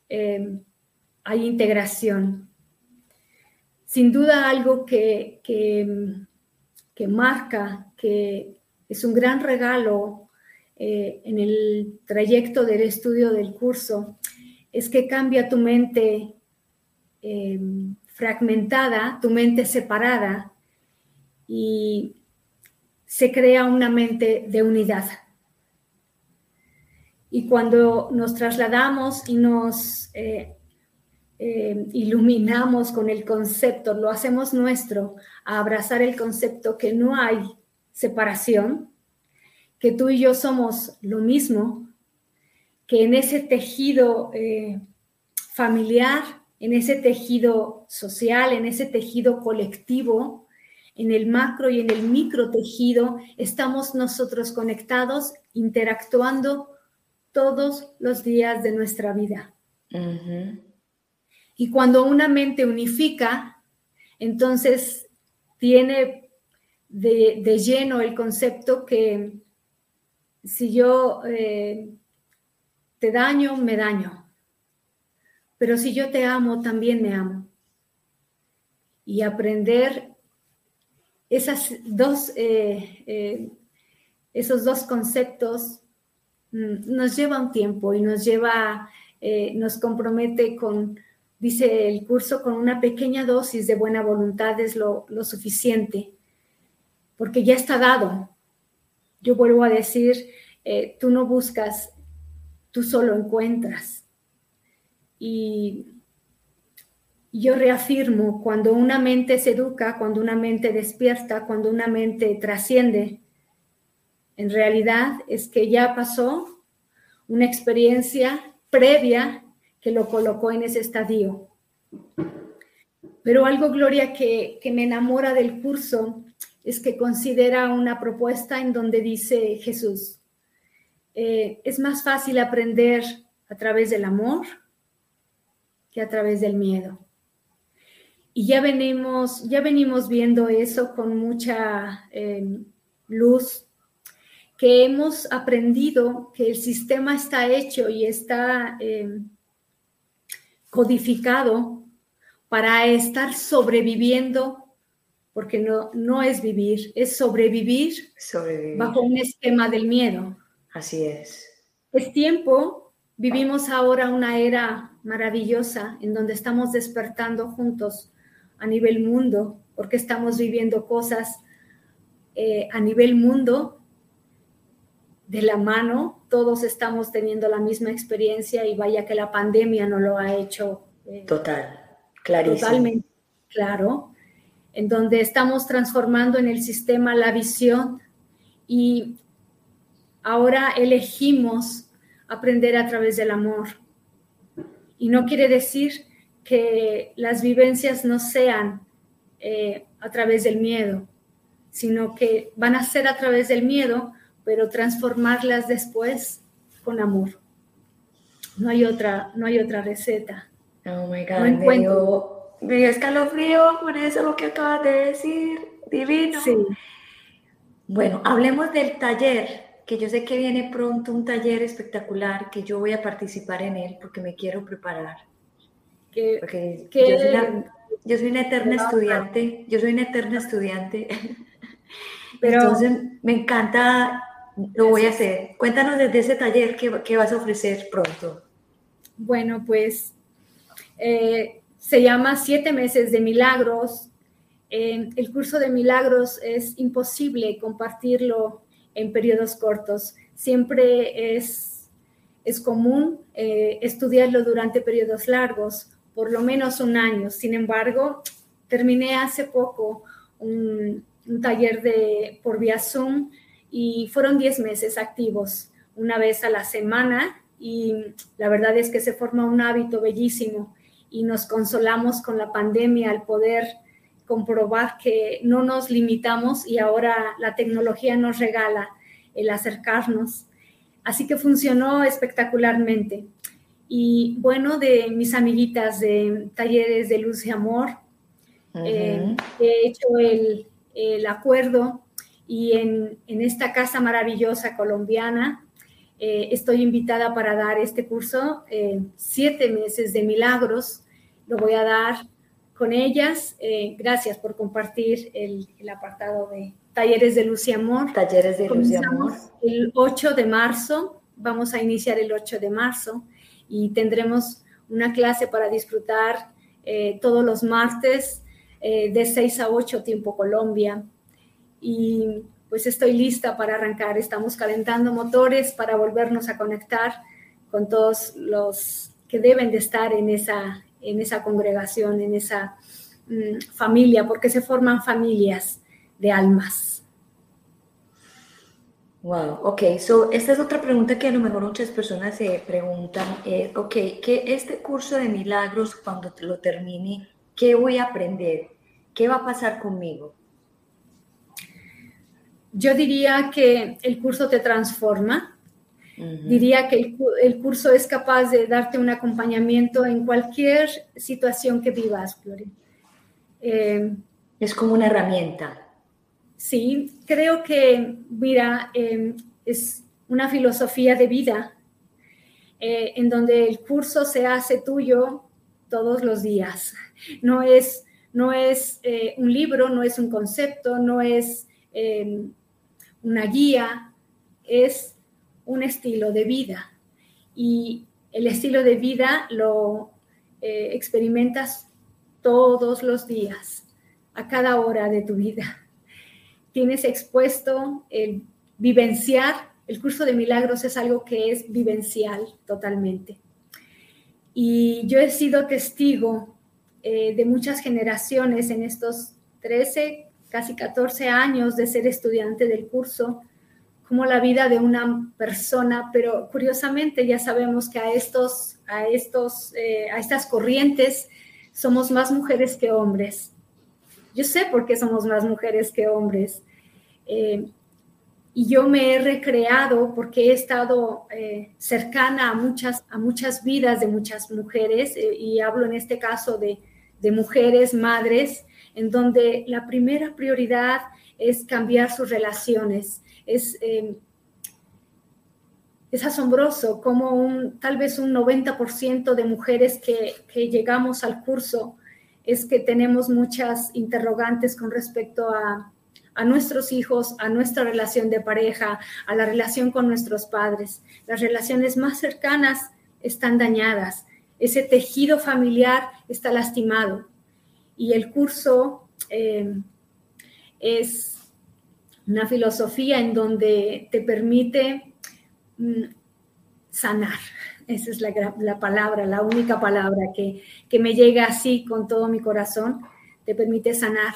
eh, hay integración. sin duda algo que, que, marca, que es un gran regalo eh, en el trayecto del estudio del curso, es que cambia tu mente eh, fragmentada, tu mente separada, y se crea una mente de unidad. Y cuando nos trasladamos y nos eh, eh, iluminamos con el concepto, lo hacemos nuestro, a abrazar el concepto que no hay separación, que tú y yo somos lo mismo, que en ese tejido eh, familiar, en ese tejido social, en ese tejido colectivo, en el macro y en el micro tejido, estamos nosotros conectados, interactuando todos los días de nuestra vida. Y cuando una mente unifica, entonces tiene de, lleno el concepto que si yo eh, te daño, me daño. Pero si yo te amo, también me amo. Y aprender esas dos, eh, eh, esos dos conceptos nos lleva un tiempo y nos lleva, nos compromete con Dice el curso, con una pequeña dosis de buena voluntad es lo, suficiente, porque ya está dado. Yo vuelvo a decir, eh, tú no buscas, tú solo encuentras. Y yo reafirmo, cuando una mente se educa, cuando una mente despierta, cuando una mente trasciende, en realidad es que ya pasó una experiencia previa que lo colocó en ese estadio. Pero algo, Gloria, que, me enamora del curso es que considera una propuesta en donde dice Jesús, eh, es más fácil aprender a través del amor que a través del miedo. Y ya venimos, ya venimos viendo eso con mucha eh, luz, que hemos aprendido que el sistema está hecho y está eh, codificado para estar sobreviviendo, porque no, no es vivir, es sobrevivir, bajo un esquema del miedo. Así es. Es tiempo, vivimos ahora una era maravillosa en donde estamos despertando juntos a nivel mundo, porque estamos viviendo cosas eh, a nivel mundo de la mano, todos estamos teniendo la misma experiencia y vaya que la pandemia no lo ha hecho. Eh, Total, clarísimo. Totalmente claro, en donde estamos transformando en el sistema la visión y ahora elegimos aprender a través del amor. Y no quiere decir que las vivencias no sean eh, a través del miedo, sino que van a ser a través del miedo, pero transformarlas después con amor. No hay otra, no hay otra receta. Oh my God, no encuentro. Me dio, escalofrío por eso lo que acabas de decir. Divino. Sí. Bueno, hablemos del taller, que yo sé que viene pronto un taller espectacular, que yo voy a participar en él porque me quiero preparar. Que, porque yo, soy una, yo soy una eterna estudiante, yo soy una eterna estudiante. Pero, Entonces me encanta lo voy a hacer. Cuéntanos desde ese taller qué, vas a ofrecer pronto. Bueno, pues eh, se llama Siete meses de milagros. el curso de milagros es imposible compartirlo en periodos cortos. Siempre es, es común eh, estudiarlo durante periodos largos, por lo menos un año. Sin embargo, terminé hace poco un, un taller de, por vía Zoom y fueron 10 meses activos, una vez a la semana y la verdad es que se forma un hábito bellísimo y nos consolamos con la pandemia al poder comprobar que no nos limitamos y ahora la tecnología nos regala el acercarnos. Así que funcionó espectacularmente. Y bueno, de mis amiguitas de talleres de luz y amor, eh, he hecho el, el acuerdo y en, esta casa maravillosa colombiana eh, estoy invitada para dar este curso, eh, siete meses de milagros. Lo voy a dar con ellas. Eh, gracias por compartir el, apartado de Talleres de Luz y Amor. Talleres de Luz y Amor. El 8 de marzo, vamos a iniciar el 8 de marzo y tendremos una clase para disfrutar todos los martes de 6 a 8 tiempo Colombia. Y pues estoy lista para arrancar. Estamos calentando motores para volvernos a conectar con todos los que deben de estar en esa, en esa congregación, en esa mm, familia, porque se forman familias de almas. Wow, ok, so esta es otra pregunta que a lo mejor muchas personas se preguntan, eh, ok, este curso de milagros cuando lo termine, ¿qué voy a aprender? ¿Qué va a pasar conmigo? Yo diría que el curso te transforma, Diría que el, curso es capaz de darte un acompañamiento en cualquier situación que vivas, Gloria. Eh, es como una herramienta. Sí, creo que, mira, em, es una filosofía de vida eh, en donde el curso se hace tuyo todos los días. No es, no es eh, un libro, no es un concepto, no es em, una guía, es un estilo de vida y el estilo de vida lo eh, experimentas todos los días, a cada hora de tu vida. Tienes expuesto el vivenciar, el curso de milagros es algo que es vivencial totalmente. Y yo he sido testigo eh, de muchas generaciones en estos 13, casi 14 años de ser estudiante del curso, como la vida de una persona, pero curiosamente ya sabemos que a, estos, a, estos, eh, a estas corrientes somos más mujeres que hombres. Yo sé por qué somos más mujeres que hombres. Eh, y yo me he recreado porque he estado eh, cercana a muchas, a muchas vidas de muchas mujeres, y hablo en este caso de, de mujeres, madres, en donde la primera prioridad es cambiar sus relaciones, es, asombroso como tal vez un 90% de mujeres que, llegamos al curso es que tenemos muchas interrogantes con respecto a nuestros hijos, a nuestra relación de pareja, a la relación con nuestros padres. Las relaciones más cercanas están dañadas, ese tejido familiar está lastimado y el curso eh, es una filosofía en donde te permite mm, sanar. Esa es la, palabra, la única palabra que, que me llega así con todo mi corazón, te permite sanar.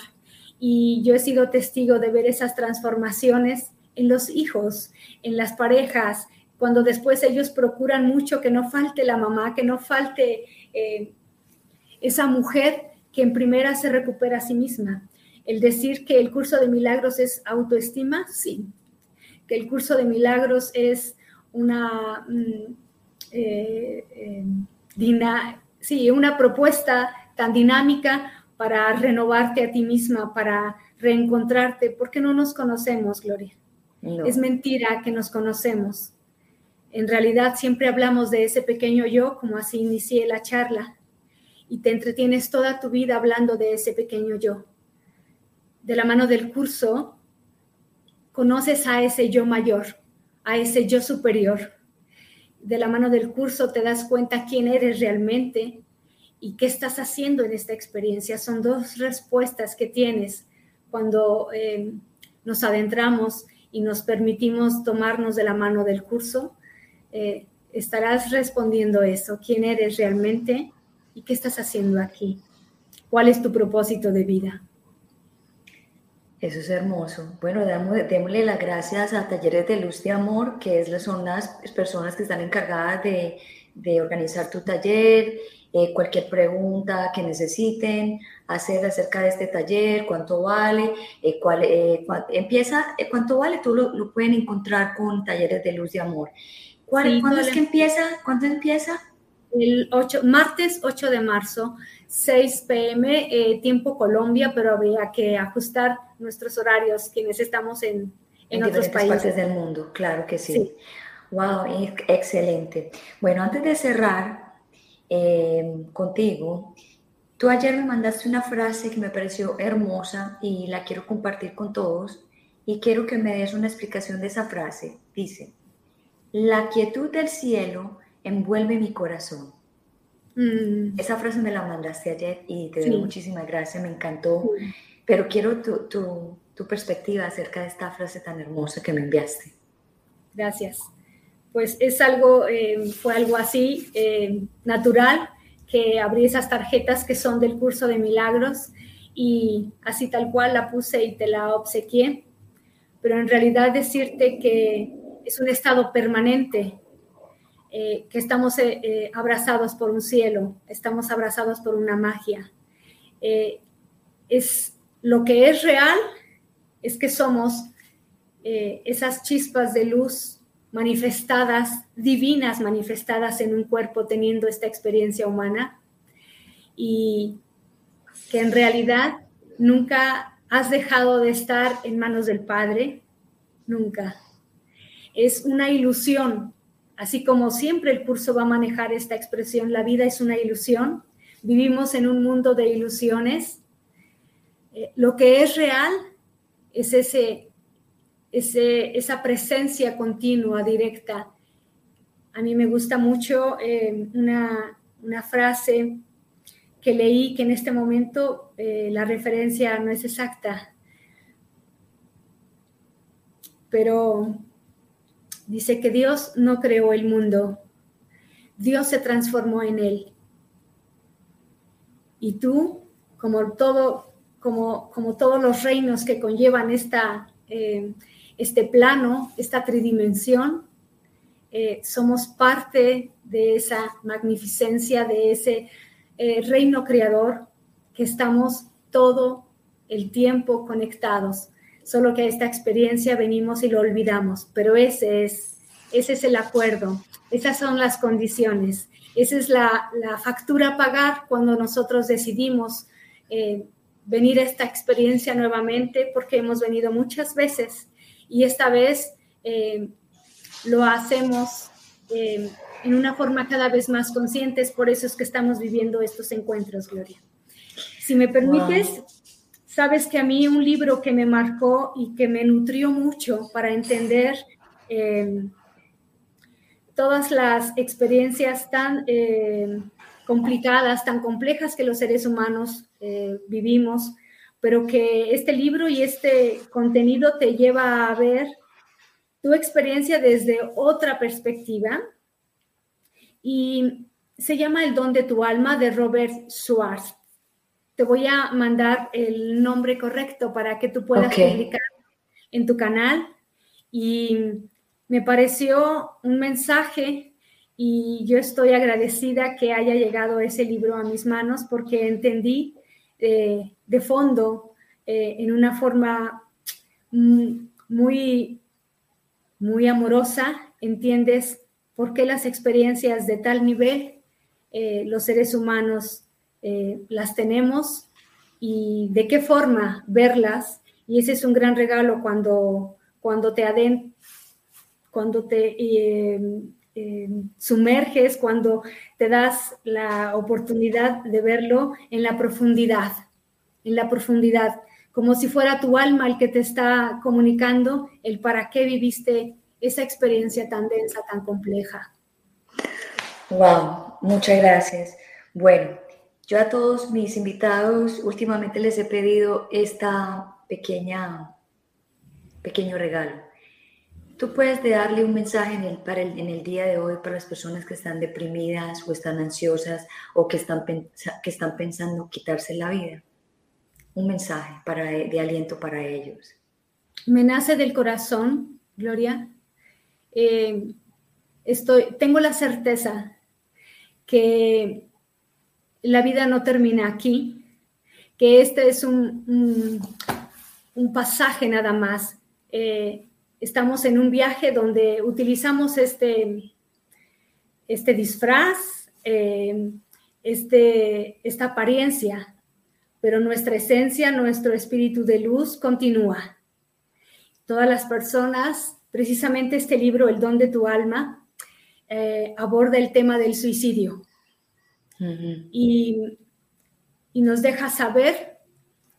Y yo he sido testigo de ver esas transformaciones en los hijos, en las parejas, cuando después ellos procuran mucho que no falte la mamá, que no falte eh, esa mujer que en primera se recupera a sí misma. El decir que el curso de milagros es autoestima, sí. Que el curso de milagros es una, mm, eh, eh, una propuesta tan dinámica para renovarte a ti misma, para reencontrarte, porque no nos conocemos, Gloria. Es mentira que nos conocemos. En realidad siempre hablamos de ese pequeño yo, como así inicié la charla, y te entretienes toda tu vida hablando de ese pequeño yo de la mano del curso, conoces a ese yo mayor, a ese yo superior. De la mano del curso te das cuenta quién eres realmente y qué estás haciendo en esta experiencia. Son dos respuestas que tienes cuando eh, nos adentramos y nos permitimos tomarnos de la mano del curso. Eh, estarás respondiendo eso, quién eres realmente y qué estás haciendo aquí. ¿Cuál es tu propósito de vida? Eso es hermoso. Bueno, démosle las gracias a Talleres de Luz de Amor, que es, son las personas que están encargadas de, organizar tu taller, eh, cualquier pregunta que necesiten hacer acerca de este taller, cuánto vale, eh, cuál, eh, empieza, cuánto vale, tú lo, pueden encontrar con Talleres de Luz de Amor. ¿Cuándo es que empieza? ¿Cuándo empieza? El 8, martes 8 de marzo 6 pm, eh, tiempo Colombia, pero habría que ajustar nuestros horarios, quienes estamos en, en, otros países. partes del mundo, claro que sí. Wow, excelente. Bueno, antes de cerrar eh, contigo, Tú ayer me mandaste una frase que me pareció hermosa y la quiero compartir con todos y quiero que me des una explicación de esa frase. Dice, la quietud del cielo envuelve mi corazón. Mm. Esa frase me la mandaste ayer y te doy muchísimas gracias, me encantó, pero quiero tu, perspectiva acerca de esta frase tan hermosa que me enviaste. Gracias. Pues es algo, eh, fue algo así, eh, natural, que abrí esas tarjetas que son del curso de milagros y así tal cual la puse y te la obsequié. Pero en realidad decirte que es un estado permanente eh, que estamos eh, eh, abrazados por un cielo, estamos abrazados por una magia. es lo que es real, es que somos esas chispas de luz manifestadas, divinas manifestadas en un cuerpo teniendo esta experiencia humana y que en realidad nunca has dejado de estar en manos del Padre, nunca. Es una ilusión Así como siempre el curso va a manejar esta expresión, la vida es una ilusión, vivimos en un mundo de ilusiones. Eh, lo que es real es ese, esa presencia continua, directa. A mí me gusta mucho eh, una, frase que leí que en este momento eh, la referencia no es exacta, pero Dice que Dios no creó el mundo, Dios se transformó en él. Y tú, como, todo, como, como todos los reinos que conllevan esta, eh, este plano, esta tridimensión, eh, somos parte de esa magnificencia, de ese eh, reino creador que estamos todo el tiempo conectados solo que a esta experiencia venimos y lo olvidamos, pero ese es, ese es el acuerdo, esas son las condiciones, esa es la, factura a pagar cuando nosotros decidimos eh, venir a esta experiencia nuevamente, porque hemos venido muchas veces y esta vez eh, lo hacemos eh, en una forma cada vez más consciente, por eso es que estamos viviendo estos encuentros, Gloria. Si me permites, Sabes que a mí un libro que me marcó y que me nutrió mucho para entender eh, todas las experiencias tan eh, complicadas, tan complejas que los seres humanos eh, vivimos, pero que este libro y este contenido te lleva a ver tu experiencia desde otra perspectiva. Y se llama El don de tu alma de Robert Schwartz te voy a mandar el nombre correcto para que tú puedas publicar en tu canal. Y me pareció un mensaje y yo estoy agradecida que haya llegado ese libro a mis manos porque entendí eh, de fondo, eh, en una forma muy, muy amorosa, entiendes por qué las experiencias de tal nivel eh, los seres humanos eh, las tenemos y de qué forma verlas. Y ese es un gran regalo cuando, cuando te aden cuando te eh, eh, sumerges, cuando te das la oportunidad de verlo en la profundidad, en la profundidad, como si fuera tu alma el que te está comunicando el para qué viviste esa experiencia tan densa, tan compleja. Wow, muchas gracias. Bueno, yo a todos mis invitados últimamente les he pedido esta pequeña, pequeño regalo. Tú puedes darle un mensaje en el, para el, en el día de hoy para las personas que están deprimidas o están ansiosas o que están, que están pensando quitarse la vida. Un mensaje para, de aliento para ellos. Me nace del corazón, Gloria. Eh, estoy, tengo la certeza que la vida no termina aquí, que este es un, un, pasaje nada más. Eh, estamos en un viaje donde utilizamos este, este disfraz, eh, este, esta apariencia, pero nuestra esencia, nuestro espíritu de luz continúa. Todas las personas, precisamente este libro, El don de tu alma, eh, aborda el tema del suicidio y y nos deja saber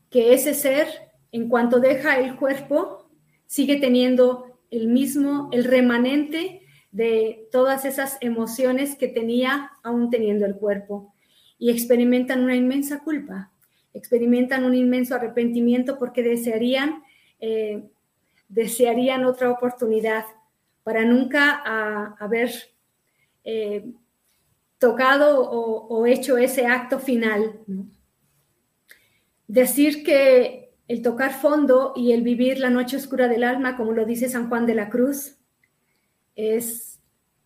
que ese ser, en cuanto deja el cuerpo, sigue teniendo el mismo, el remanente de todas esas emociones que tenía aún teniendo el cuerpo. Y experimentan una inmensa culpa, experimentan un inmenso arrepentimiento porque desearían, eh, desearían otra oportunidad para nunca haber eh, tocado o, hecho ese acto final. Decir que el tocar fondo y el vivir la noche oscura del alma, como lo dice San Juan de la Cruz, es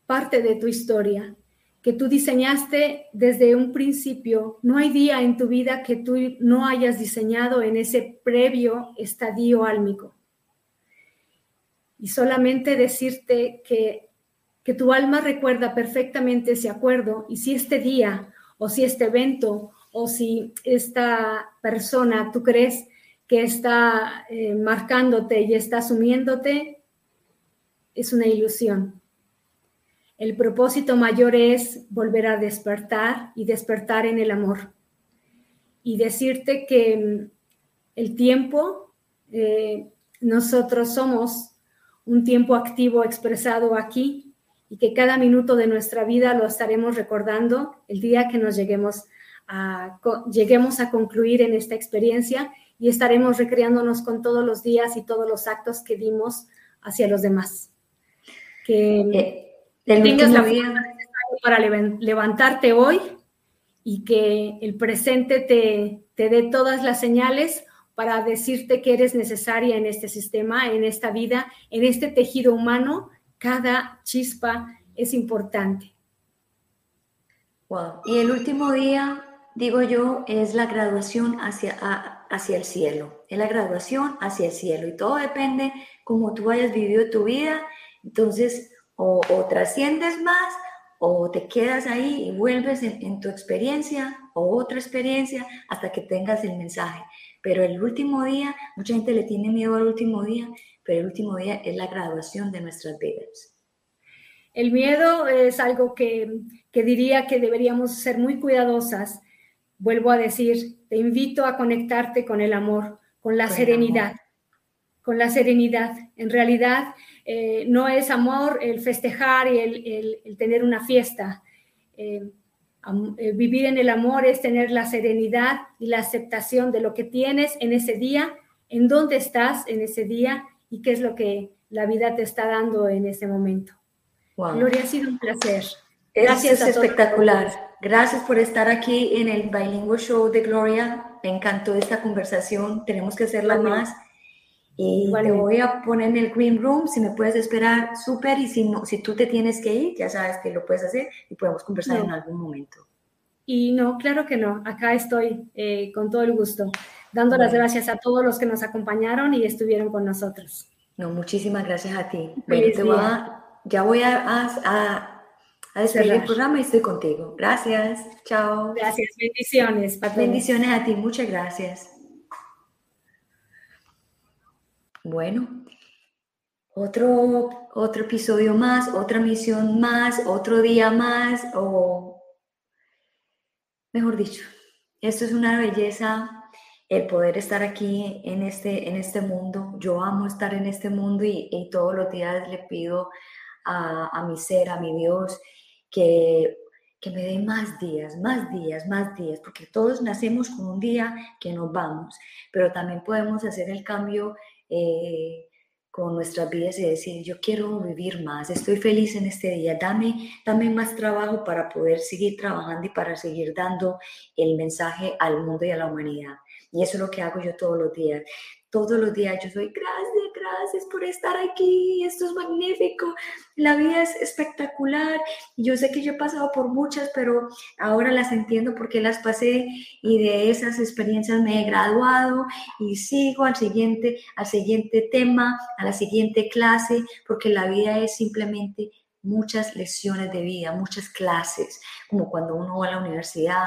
parte de tu historia, que tú diseñaste desde un principio. No hay día en tu vida que tú no hayas diseñado en ese previo estadio álmico. Y solamente decirte que, que tu alma recuerda perfectamente ese acuerdo y si este día o si este evento o si esta persona tú crees que está eh, marcándote y está asumiéndote, es una ilusión. El propósito mayor es volver a despertar y despertar en el amor. Y decirte que mm, el tiempo, eh, nosotros somos un tiempo activo expresado aquí y que cada minuto de nuestra vida lo estaremos recordando el día que nos lleguemos a, lleguemos a concluir en esta experiencia y estaremos recreándonos con todos los días y todos los actos que dimos hacia los demás. Que eh, tengas la vida para levantarte hoy y que el presente te, te dé todas las señales para decirte que eres necesaria en este sistema, en esta vida, en este tejido humano. Cada chispa es importante. Wow. Y el último día, digo yo, es la graduación hacia, hacia el cielo. Es la graduación hacia el cielo. Y todo depende cómo tú hayas vivido tu vida. Entonces, o, trasciendes más o te quedas ahí y vuelves en, tu experiencia o otra experiencia hasta que tengas el mensaje. Pero el último día, mucha gente le tiene miedo al último día, pero el último día es la graduación de nuestras vidas. El miedo es algo que, que diría que deberíamos ser muy cuidadosas. Vuelvo a decir, te invito a conectarte con el amor, con la serenidad, con la serenidad. En realidad, eh, no es amor el festejar y el, el, tener una fiesta. Eh, eh, vivir en el amor es tener la serenidad y la aceptación de lo que tienes en ese día, en dónde estás en ese día y qué es lo que la vida te está dando en ese momento. Gloria, ha sido un placer. Gracias. Es espectacular. Gracias por estar aquí en el Bilingual Show de Gloria. Me encantó esta conversación. Tenemos que hacerla más. Y te voy a poner en el Green Room, si me puedes esperar, súper, y si, no, si tú te tienes que ir, ya sabes que lo puedes hacer y podemos conversar en algún momento. Y no, claro que no, acá estoy eh, con todo el gusto, dando las gracias a todos los que nos acompañaron y estuvieron con nosotros. No, muchísimas gracias a ti. ya voy a, a, a despedir el programa y estoy contigo. Gracias, chao. Gracias, bendiciones. Bendiciones a ti, muchas gracias. Bueno, otro, otro episodio más, otra misión más, otro día más, o mejor dicho, esto es una belleza el poder estar aquí en este, en este mundo. Yo amo estar en este mundo y, todos los días le pido a, mi ser, a mi Dios, que, que me dé más días, más días, más días, porque todos nacemos con un día que nos vamos, pero también podemos hacer el cambio eh, con nuestras vidas y decir, yo quiero vivir más, estoy feliz en este día, dame, dame más trabajo para poder seguir trabajando y para seguir dando el mensaje al mundo y a la humanidad. Y eso es lo que hago yo todos los días todos los días yo soy gracias, gracias por estar aquí, esto es magnífico, la vida es espectacular. Yo sé que yo he pasado por muchas, pero ahora las entiendo porque las pasé y de esas experiencias me he graduado y sigo al siguiente, al siguiente tema, a la siguiente clase, porque la vida es simplemente muchas lecciones de vida, muchas clases, como cuando uno va a la universidad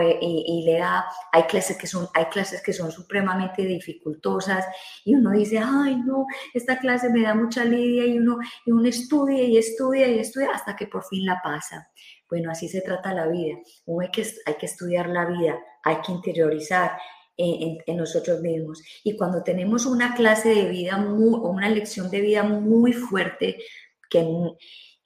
eh, y, le da, hay clases, que son, hay clases que son supremamente dificultosas y uno dice, ay no, esta clase me da mucha lidia y uno, y uno estudia y estudia y estudia hasta que por fin la pasa. Bueno, así se trata la vida. Uno hay que, hay que estudiar la vida, hay que interiorizar en, en, nosotros mismos. Y cuando tenemos una clase de vida o una lección de vida muy fuerte, que,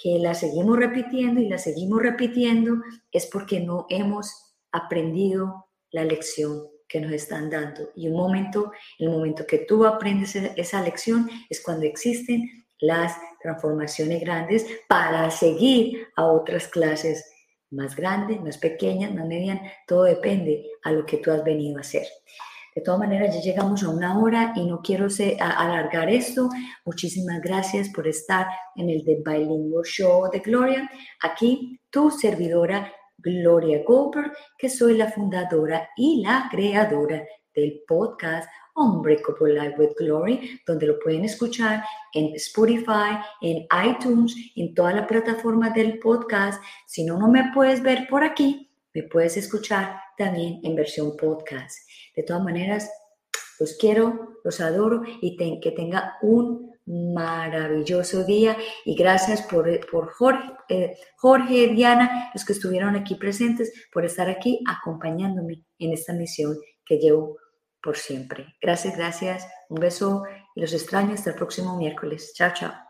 que la seguimos repitiendo y la seguimos repitiendo, es porque no hemos aprendido la lección que nos están dando. Y un momento, el momento que tú aprendes esa lección es cuando existen las transformaciones grandes para seguir a otras clases más grandes, más pequeñas, más medianas, todo depende a lo que tú has venido a hacer. De todas maneras, ya llegamos a una hora y no quiero alargar esto. Muchísimas gracias por estar en el The Bilingual Show de Gloria. Aquí tu servidora Gloria Goldberg, que soy la fundadora y la creadora del podcast Unbreakable Life with Glory, donde lo pueden escuchar en Spotify, en iTunes, en toda la plataforma del podcast. Si no, no me puedes ver por aquí, me puedes escuchar también en versión podcast. De todas maneras, los quiero, los adoro y que tenga un maravilloso día y gracias por, por Jorge, eh, Jorge, Diana, los que estuvieron aquí presentes, por estar aquí acompañándome en esta misión que llevo por siempre. Gracias, gracias. Un beso y los extraño hasta el próximo miércoles. Chao, chao.